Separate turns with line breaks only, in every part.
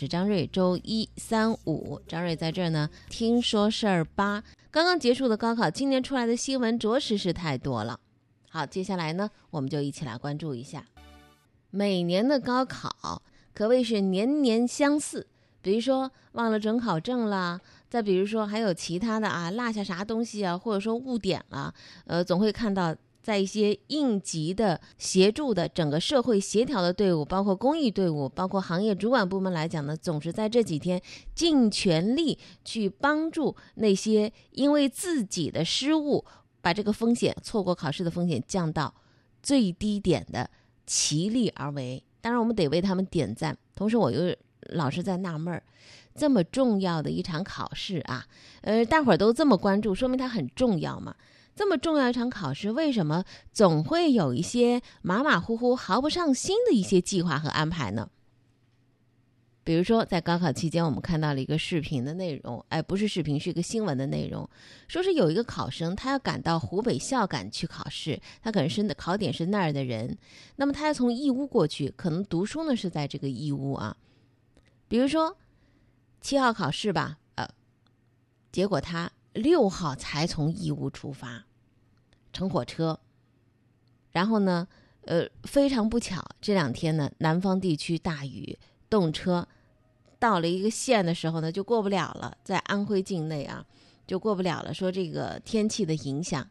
是张瑞，周一、三、五，张瑞在这儿呢。听说事儿八，刚刚结束的高考，今年出来的新闻着实是太多了。好，接下来呢，我们就一起来关注一下每年的高考，可谓是年年相似。比如说忘了准考证啦，再比如说还有其他的啊，落下啥东西啊，或者说误点了，呃，总会看到。在一些应急的协助的整个社会协调的队伍，包括公益队伍，包括行业主管部门来讲呢，总是在这几天尽全力去帮助那些因为自己的失误把这个风险错过考试的风险降到最低点的齐力而为。当然，我们得为他们点赞。同时，我又老是在纳闷儿，这么重要的一场考试啊，呃，大伙儿都这么关注，说明它很重要嘛。这么重要一场考试，为什么总会有一些马马虎虎、毫不上心的一些计划和安排呢？比如说，在高考期间，我们看到了一个视频的内容，哎，不是视频，是一个新闻的内容，说是有一个考生，他要赶到湖北孝感去考试，他可能是考点是那儿的人，那么他要从义乌过去，可能读书呢是在这个义乌啊。比如说七号考试吧，呃，结果他六号才从义乌出发。乘火车，然后呢，呃，非常不巧，这两天呢，南方地区大雨，动车到了一个县的时候呢，就过不了了，在安徽境内啊，就过不了了。说这个天气的影响，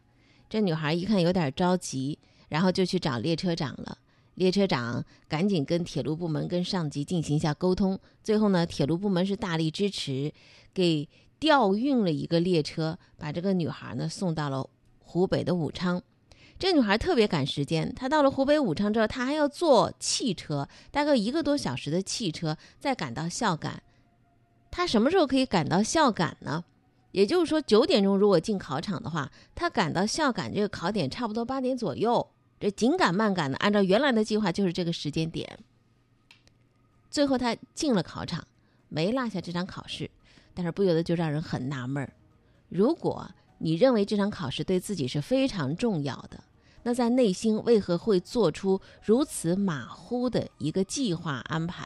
这女孩一看有点着急，然后就去找列车长了。列车长赶紧跟铁路部门、跟上级进行一下沟通。最后呢，铁路部门是大力支持，给调运了一个列车，把这个女孩呢送到了。湖北的武昌，这女孩特别赶时间。她到了湖北武昌之后，她还要坐汽车，大概一个多小时的汽车，再赶到孝感。她什么时候可以赶到孝感呢？也就是说，九点钟如果进考场的话，她赶到孝感这个考点差不多八点左右。这紧赶慢赶的，按照原来的计划就是这个时间点。最后她进了考场，没落下这场考试，但是不由得就让人很纳闷儿：如果。你认为这场考试对自己是非常重要的，那在内心为何会做出如此马虎的一个计划安排？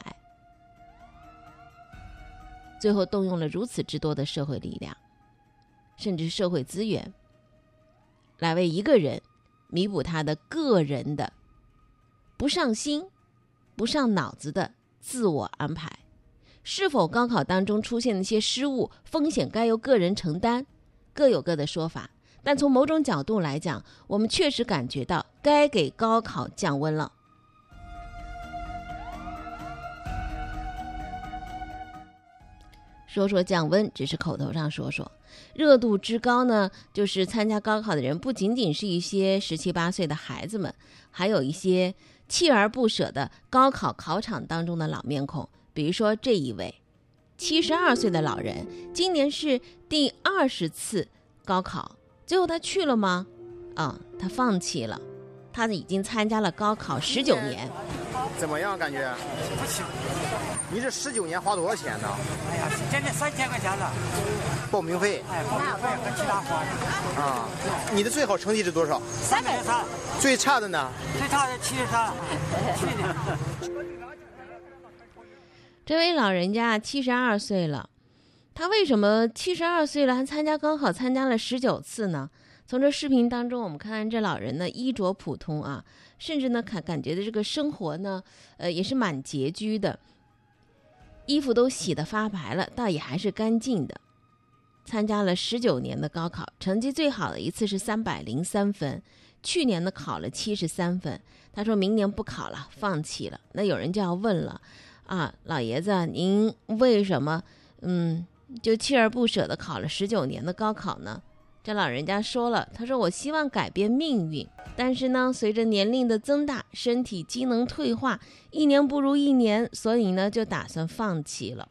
最后动用了如此之多的社会力量，甚至社会资源，来为一个人弥补他的个人的不上心、不上脑子的自我安排？是否高考当中出现的一些失误风险该由个人承担？各有各的说法，但从某种角度来讲，我们确实感觉到该给高考降温了。说说降温，只是口头上说说，热度之高呢，就是参加高考的人不仅仅是一些十七八岁的孩子们，还有一些锲而不舍的高考考场当中的老面孔，比如说这一位。七十二岁的老人，今年是第二十次高考，最后他去了吗？啊，他放弃了。他已经参加了高考十九年，
怎么样？感觉？不行。你这十九年花多少钱呢？哎呀，
将近三千块钱了。
报名费？
哎，报名费和其他花的。
啊，你的最好成绩是多少？
三百三。
最差的呢？
最差的七十三。去年。
这位老人家七十二岁了，他为什么七十二岁了还参加高考，参加了十九次呢？从这视频当中，我们看这老人呢衣着普通啊，甚至呢感感觉的这个生活呢，呃也是蛮拮据的，衣服都洗得发白了，倒也还是干净的。参加了十九年的高考，成绩最好的一次是三百零三分，去年呢考了七十三分。他说明年不考了，放弃了。那有人就要问了。啊，老爷子，您为什么嗯就锲而不舍的考了十九年的高考呢？这老人家说了，他说我希望改变命运，但是呢，随着年龄的增大，身体机能退化，一年不如一年，所以呢就打算放弃了。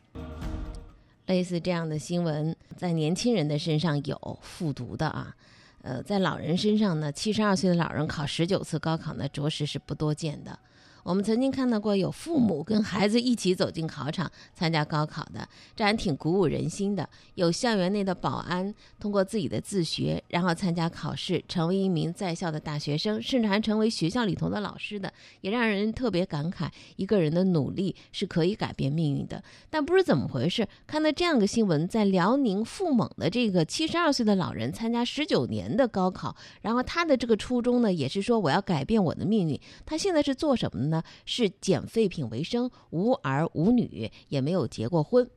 类似这样的新闻，在年轻人的身上有复读的啊，呃，在老人身上呢，七十二岁的老人考十九次高考呢，着实是不多见的。我们曾经看到过有父母跟孩子一起走进考场参加高考的，这还挺鼓舞人心的。有校园内的保安通过自己的自学，然后参加考试，成为一名在校的大学生，甚至还成为学校里头的老师的，也让人特别感慨，一个人的努力是可以改变命运的。但不知怎么回事，看到这样的新闻，在辽宁富蒙的这个七十二岁的老人参加十九年的高考，然后他的这个初衷呢，也是说我要改变我的命运。他现在是做什么呢？呢是捡废品为生，无儿无女，也没有结过婚，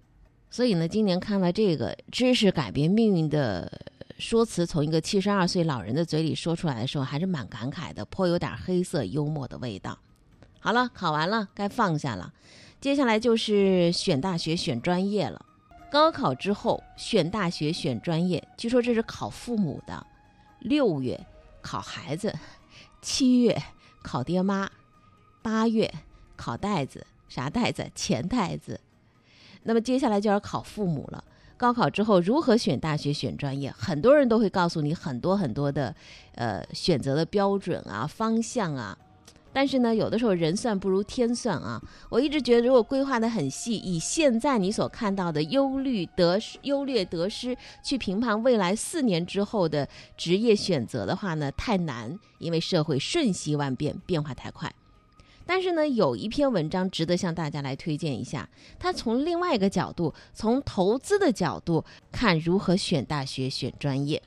所以呢，今年看了这个知识改变命运的说辞，从一个七十二岁老人的嘴里说出来的时候，还是蛮感慨的，颇有点黑色幽默的味道。好了，考完了，该放下了，接下来就是选大学、选专业了。高考之后选大学、选专业，据说这是考父母的，六月考孩子，七月考爹妈。八月考袋子，啥袋子？钱袋子。那么接下来就要考父母了。高考之后如何选大学、选专业？很多人都会告诉你很多很多的，呃，选择的标准啊、方向啊。但是呢，有的时候人算不如天算啊。我一直觉得，如果规划的很细，以现在你所看到的优虑得、优劣得失去评判未来四年之后的职业选择的话呢，太难，因为社会瞬息万变，变化太快。但是呢，有一篇文章值得向大家来推荐一下。他从另外一个角度，从投资的角度看如何选大学、选专业。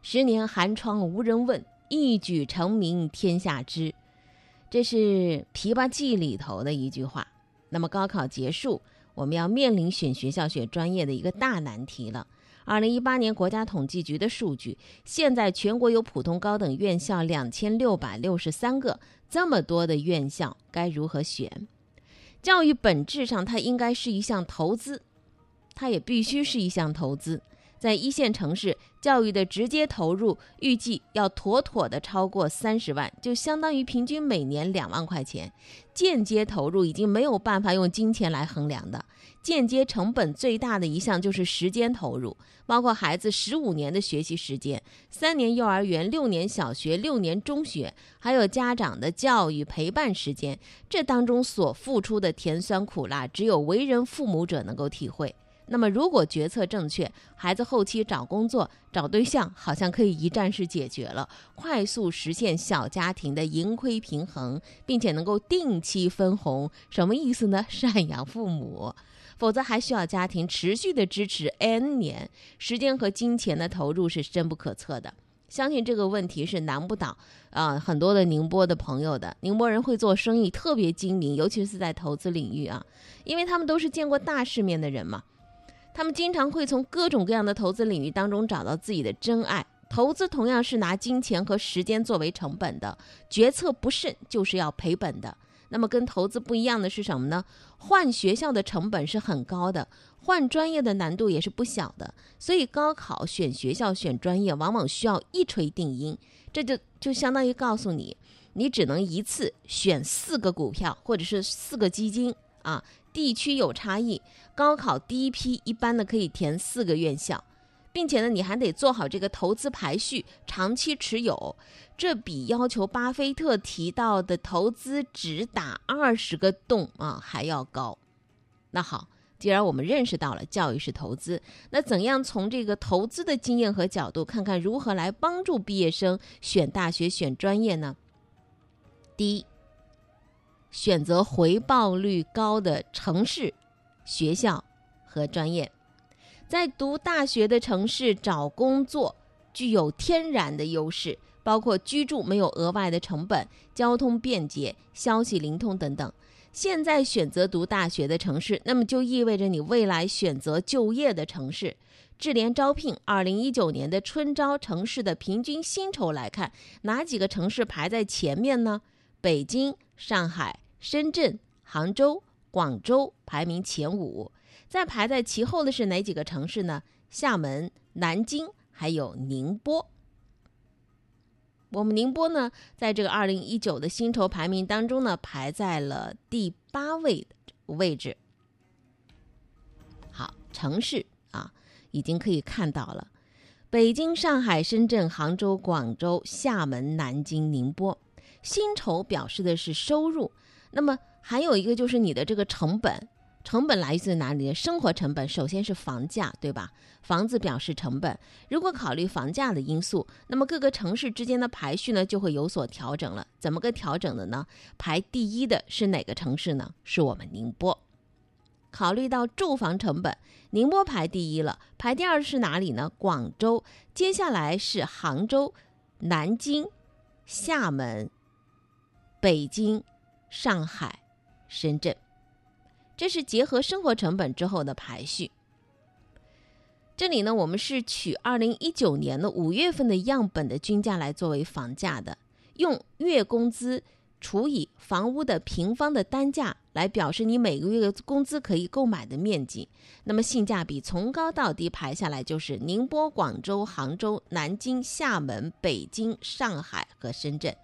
十年寒窗无人问，一举成名天下知。这是《琵琶记》里头的一句话。那么高考结束，我们要面临选学校、选专业的一个大难题了。二零一八年国家统计局的数据，现在全国有普通高等院校两千六百六十三个。这么多的院校该如何选？教育本质上它应该是一项投资，它也必须是一项投资。在一线城市，教育的直接投入预计要妥妥的超过三十万，就相当于平均每年两万块钱。间接投入已经没有办法用金钱来衡量的。间接成本最大的一项就是时间投入，包括孩子十五年的学习时间，三年幼儿园、六年小学、六年中学，还有家长的教育陪伴时间，这当中所付出的甜酸苦辣，只有为人父母者能够体会。那么，如果决策正确，孩子后期找工作、找对象，好像可以一站式解决了，快速实现小家庭的盈亏平衡，并且能够定期分红。什么意思呢？赡养父母。否则还需要家庭持续的支持 n 年，时间和金钱的投入是深不可测的。相信这个问题是难不倒啊很多的宁波的朋友的。宁波人会做生意，特别精明，尤其是在投资领域啊，因为他们都是见过大世面的人嘛。他们经常会从各种各样的投资领域当中找到自己的真爱。投资同样是拿金钱和时间作为成本的，决策不慎就是要赔本的。那么跟投资不一样的是什么呢？换学校的成本是很高的，换专业的难度也是不小的。所以高考选学校、选专业，往往需要一锤定音。这就就相当于告诉你，你只能一次选四个股票或者是四个基金啊。地区有差异，高考第一批一般的可以填四个院校。并且呢，你还得做好这个投资排序，长期持有，这比要求巴菲特提到的投资只打二十个洞啊还要高。那好，既然我们认识到了教育是投资，那怎样从这个投资的经验和角度，看看如何来帮助毕业生选大学、选专业呢？第一，选择回报率高的城市、学校和专业。在读大学的城市找工作具有天然的优势，包括居住没有额外的成本、交通便捷、消息灵通等等。现在选择读大学的城市，那么就意味着你未来选择就业的城市。智联招聘二零一九年的春招城市的平均薪酬来看，哪几个城市排在前面呢？北京、上海、深圳、杭州、广州排名前五。再排在其后的是哪几个城市呢？厦门、南京，还有宁波。我们宁波呢，在这个二零一九的薪酬排名当中呢，排在了第八位的位置。好，城市啊，已经可以看到了：北京、上海、深圳、杭州、广州、厦门、南京、宁波。薪酬表示的是收入。那么还有一个就是你的这个成本，成本来自哪里呢？生活成本首先是房价，对吧？房子表示成本。如果考虑房价的因素，那么各个城市之间的排序呢就会有所调整了。怎么个调整的呢？排第一的是哪个城市呢？是我们宁波。考虑到住房成本，宁波排第一了。排第二是哪里呢？广州。接下来是杭州、南京、厦门、北京、上海、深圳。这是结合生活成本之后的排序。这里呢，我们是取二零一九年的五月份的样本的均价来作为房价的，用月工资。除以房屋的平方的单价来表示你每个月的工资可以购买的面积，那么性价比从高到低排下来就是宁波、广州、杭州、南京、厦门、北京、上海和深圳。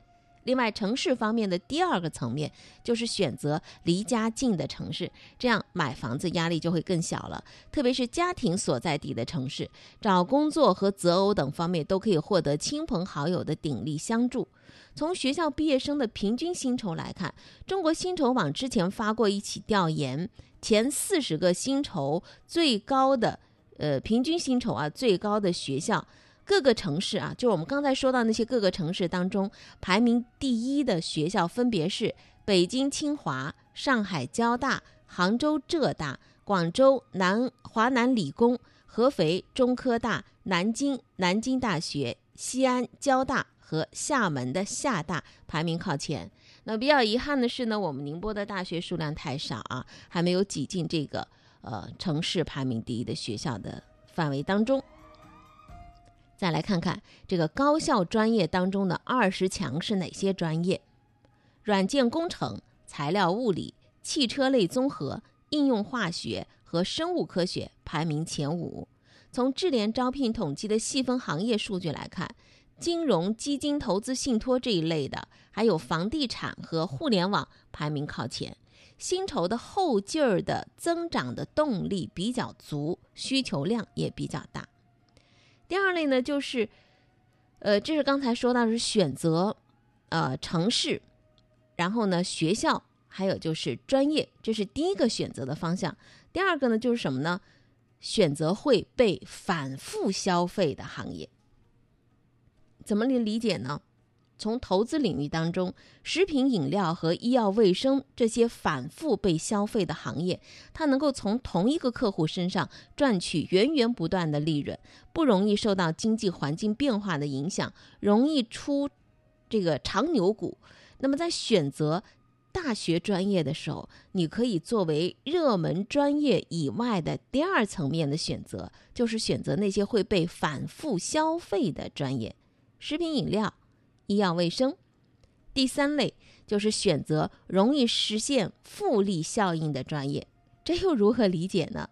另外，城市方面的第二个层面就是选择离家近的城市，这样买房子压力就会更小了。特别是家庭所在地的城市，找工作和择偶等方面都可以获得亲朋好友的鼎力相助。从学校毕业生的平均薪酬来看，中国薪酬网之前发过一起调研，前四十个薪酬最高的，呃，平均薪酬啊最高的学校，各个城市啊，就我们刚才说到那些各个城市当中，排名第一的学校分别是北京清华、上海交大、杭州浙大、广州南华南理工、合肥中科大、南京南京大学、西安交大。和厦门的厦大排名靠前。那比较遗憾的是呢，我们宁波的大学数量太少啊，还没有挤进这个呃城市排名第一的学校的范围当中。再来看看这个高校专业当中的二十强是哪些专业？软件工程、材料物理、汽车类综合、应用化学和生物科学排名前五。从智联招聘统计的细分行业数据来看。金融、基金投资、信托这一类的，还有房地产和互联网排名靠前，薪酬的后劲儿的增长的动力比较足，需求量也比较大。第二类呢，就是，呃，这是刚才说到是选择，呃，城市，然后呢学校，还有就是专业，这是第一个选择的方向。第二个呢，就是什么呢？选择会被反复消费的行业。怎么理理解呢？从投资领域当中，食品饮料和医药卫生这些反复被消费的行业，它能够从同一个客户身上赚取源源不断的利润，不容易受到经济环境变化的影响，容易出这个长牛股。那么在选择大学专业的时候，你可以作为热门专业以外的第二层面的选择，就是选择那些会被反复消费的专业。食品饮料、医药卫生，第三类就是选择容易实现复利效应的专业。这又如何理解呢？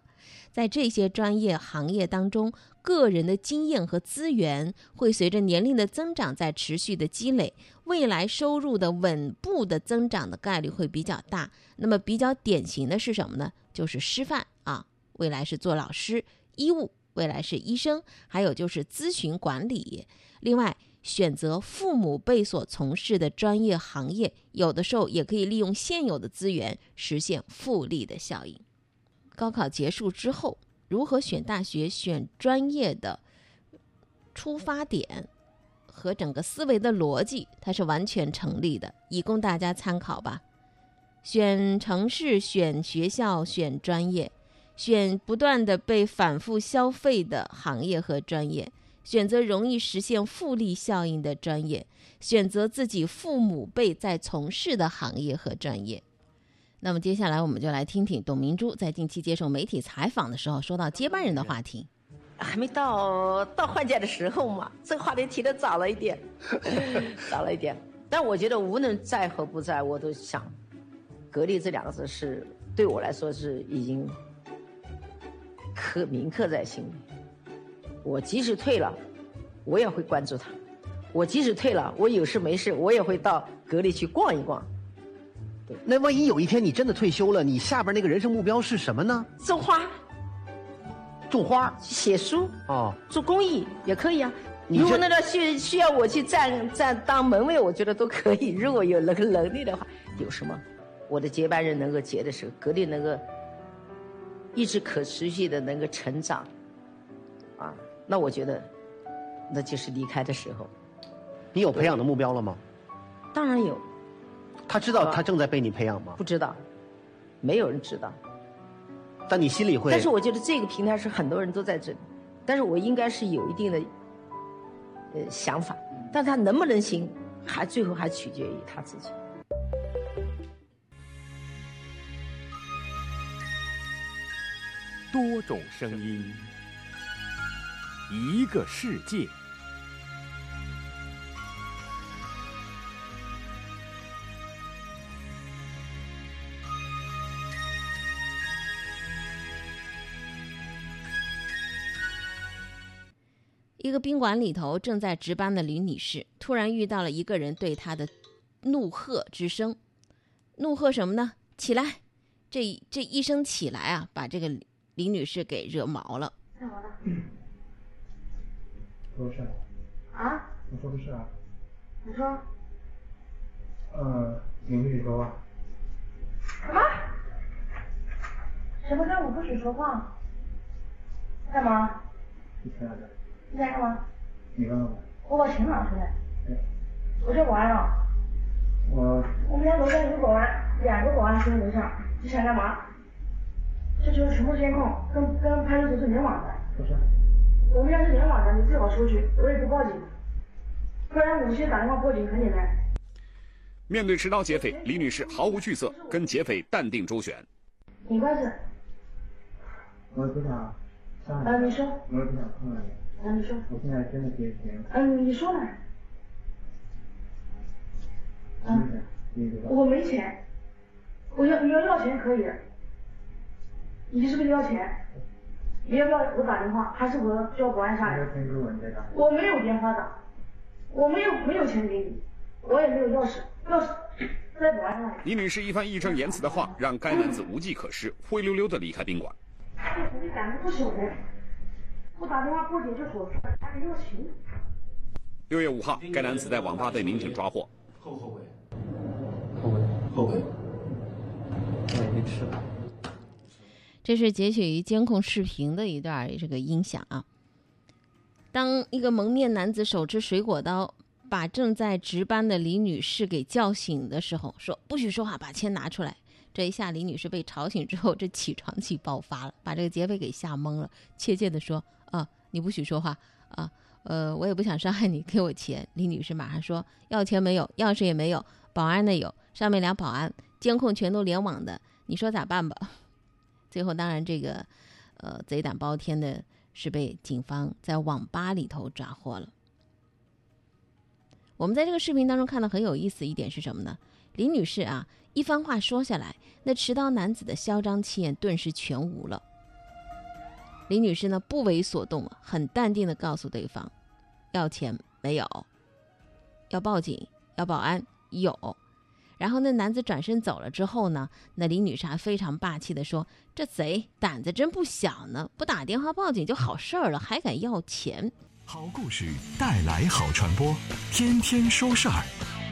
在这些专业行业当中，个人的经验和资源会随着年龄的增长在持续的积累，未来收入的稳步的增长的概率会比较大。那么比较典型的是什么呢？就是师范啊，未来是做老师；医务，未来是医生；还有就是咨询管理。另外，选择父母辈所从事的专业行业，有的时候也可以利用现有的资源实现复利的效应。高考结束之后，如何选大学、选专业的出发点和整个思维的逻辑，它是完全成立的，以供大家参考吧。选城市、选学校、选专业，选不断的被反复消费的行业和专业。选择容易实现复利效应的专业，选择自己父母辈在从事的行业和专业。那么接下来我们就来听听董明珠在近期接受媒体采访的时候说到接班人的话题。
还没到到换届的时候嘛，这个话题提的早了一点，早了一点。但我觉得无论在和不在，我都想，格力这两个字是对我来说是已经刻铭刻在心里。我即使退了，我也会关注他。我即使退了，我有事没事，我也会到格力去逛一逛。
对，那万一有一天你真的退休了，你下边那个人生目标是什么呢？
种花，
种花，
写书，
哦，
做公益也可以啊。如果那个需需要我去站站当门卫，我觉得都可以。如果有那个能力的话，有什么？我的接班人能够接的时候，格力能够一直可持续的能够成长，啊，那我觉得那就是离开的时候。
你有培养的目标了吗？
当然有，
他知道他正在被你培养吗
不？知道，没有人知道。
但你心里会。
但是我觉得这个平台是很多人都在这里，但是我应该是有一定的呃想法，但他能不能行，还最后还取决于他自己。
多种声音，一个世界。
一个宾馆里头正在值班的李女士，突然遇到了一个人对她的怒喝之声。怒喝什么呢？起来！这这一声起来啊，把这个李女士给惹毛了。
干嘛呢？
说是
啊？
我说的是啊，
你说
呃，你不许说话，
什么？什么叫我不许说话？干嘛？
你亲爱的，
你在干嘛？
你问我，
我把钱拿出来。
哎，
我在保安啊。
我
我们家楼下有个保安，两个保安蹲在楼上，你想干嘛？这就是全部监控，跟跟派出所是联网的。
不是，
我们家是联网的，你最好出去，我也不报警，不然我们现在打电话报警很简单。
面对持刀劫匪，李女士毫无惧色，跟劫匪淡定周旋。
你关着，
我也不想伤
啊，
你，
说，
我不想碰到你，
啊，你说，
我现在真的缺钱，
嗯，你说。呢？
真的，你知道，
我没钱，我要你要要钱可以，你是不是要钱？你要不要我打电话，还是我叫保安下来我没有电话打，我没有没有钱给你，我也没有钥匙，钥匙在保安那里。
李女士一番义正言辞的话，让该男子无计可施，灰溜溜的离开宾馆。
你胆子不小的，不打电话报警就说事，还得要钱。
六月五号，该男子在网吧被民警抓获。
后不后悔？后悔，后悔，我也没吃了。
这是截取于监控视频的一段这个音响啊。当一个蒙面男子手持水果刀把正在值班的李女士给叫醒的时候，说不许说话，把钱拿出来。这一下，李女士被吵醒之后，这起床气爆发了，把这个劫匪给吓懵了，怯怯地说：“啊，你不许说话啊，呃，我也不想伤害你，给我钱。”李女士马上说：“要钱没有，钥匙也没有，保安的有，上面俩保安，监控全都联网的，你说咋办吧？”最后，当然这个，呃，贼胆包天的是被警方在网吧里头抓获了。我们在这个视频当中看到很有意思一点是什么呢？李女士啊，一番话说下来，那持刀男子的嚣张气焰顿时全无了。李女士呢不为所动，很淡定的告诉对方：“要钱没有，要报警要保安有。”然后那男子转身走了之后呢，那李女士还非常霸气的说：“这贼胆子真不小呢，不打电话报警就好事儿了，还敢要钱。”
好故事带来好传播，天天说事儿。